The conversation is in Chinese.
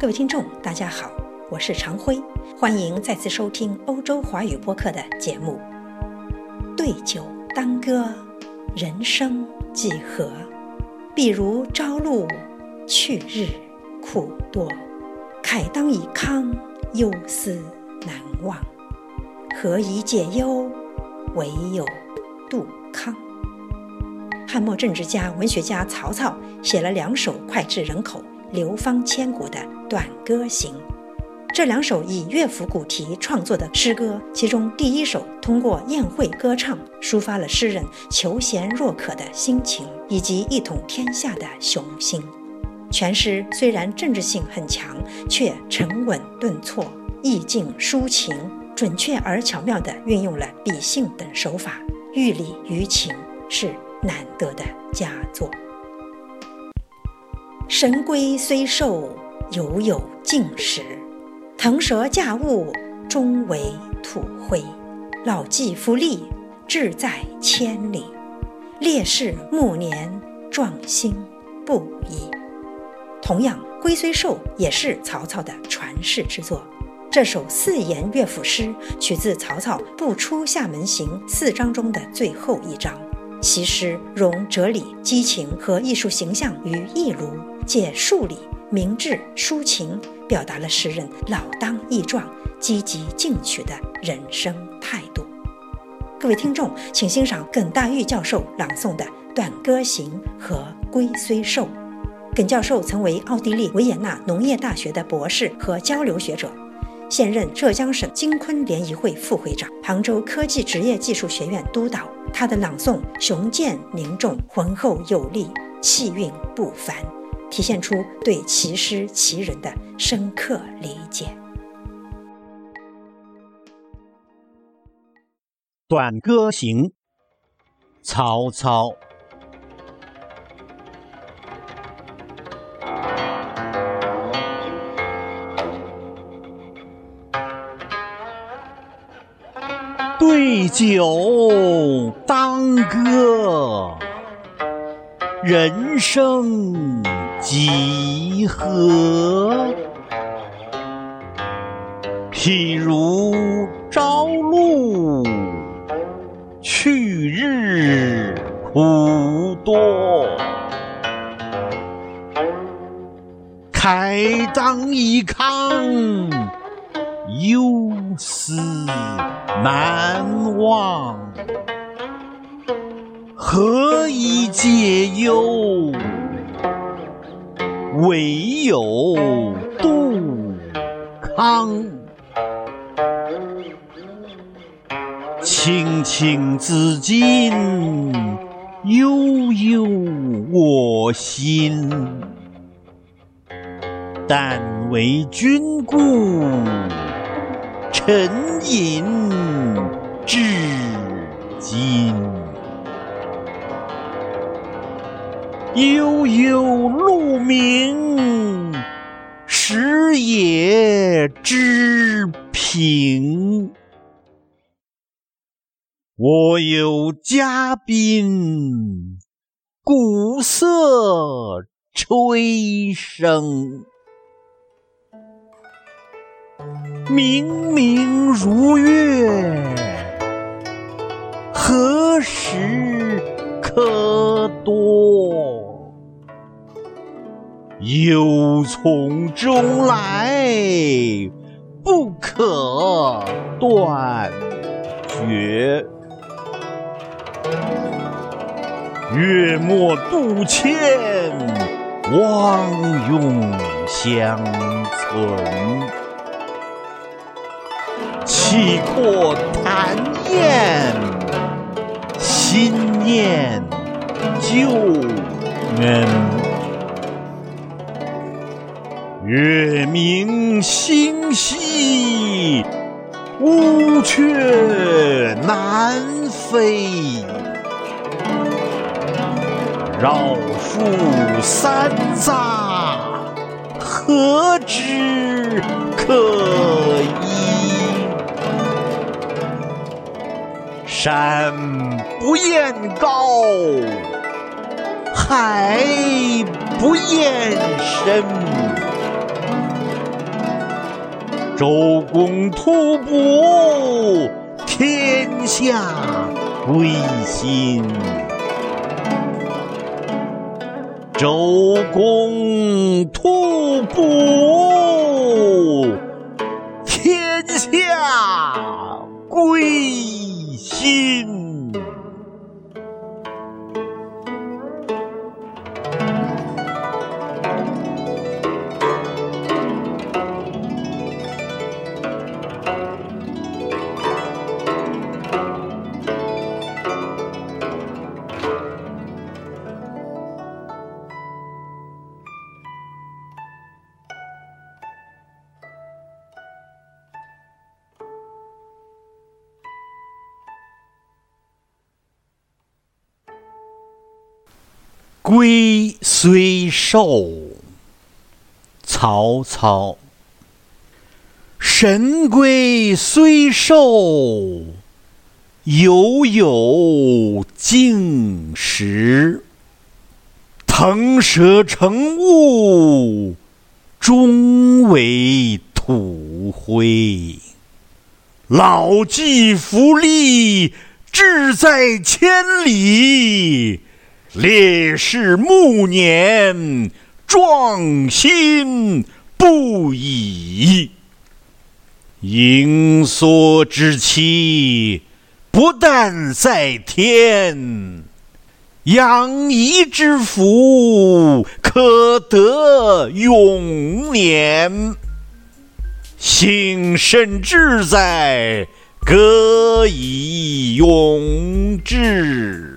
各位听众，大家好，我是常辉，欢迎再次收听欧洲华语播客的节目。对酒当歌，人生几何？比如朝露，去日苦多。慨当以慷，忧思难忘。何以解忧？唯有杜康。汉末政治家、文学家曹操写了两首脍炙人口、流芳千古的《短歌行》。这两首以乐府古题创作的诗歌，其中第一首通过宴会歌唱，抒发了诗人求贤若渴的心情以及一统天下的雄心。全诗虽然政治性很强，却沉稳顿挫，意境抒情，准确而巧妙地运用了比兴等手法，寓理于情，是难得的佳作。神龟虽寿，犹有竟时；腾蛇驾雾，终为土灰。老骥伏枥，志在千里；烈士暮年，壮心不已。同样，《龟虽寿》也是曹操的传世之作。这首四言乐府诗取自曹操《不出厦门行》四章中的最后一章。其诗融哲理、激情和艺术形象于一炉，借数理、明志、抒情，表达了诗人老当益壮、积极进取的人生态度。各位听众，请欣赏耿大玉教授朗诵的《短歌行》和《龟虽寿》。耿教授曾为奥地利维也纳农业大学的博士和交流学者，现任浙江省金昆联谊会副会长、杭州科技职业技术学院督导。他的朗诵雄健凝重、浑厚有力，气韵不凡，体现出对其诗其人的深刻理解。《短歌行》，曹操。对酒当歌，人生几何？譬如朝露，去日苦多。慨当以慷，忧思。难忘，何以解忧？唯有杜康。青青子衿，悠悠我心。但为君故。沉吟至今，悠悠鹿鸣，食野之苹。我有嘉宾，鼓瑟吹笙。明明如月，何时可掇？忧从中来，不可断绝。月末渡迁，汪涌相存。气阔谈宴，心念旧恩。月明星稀，乌鹊南飞。绕树三匝，何枝可依？山不厌高，海不厌深。周公吐哺，天下归心。周公吐哺，天下归龟虽寿，曹操。神龟虽寿，犹有竟时。腾蛇乘雾，终为土灰。老骥伏枥，志在千里。烈士暮年，壮心不已。盈缩之期，不但在天；养怡之福，可得永年。幸甚至哉，歌以咏志。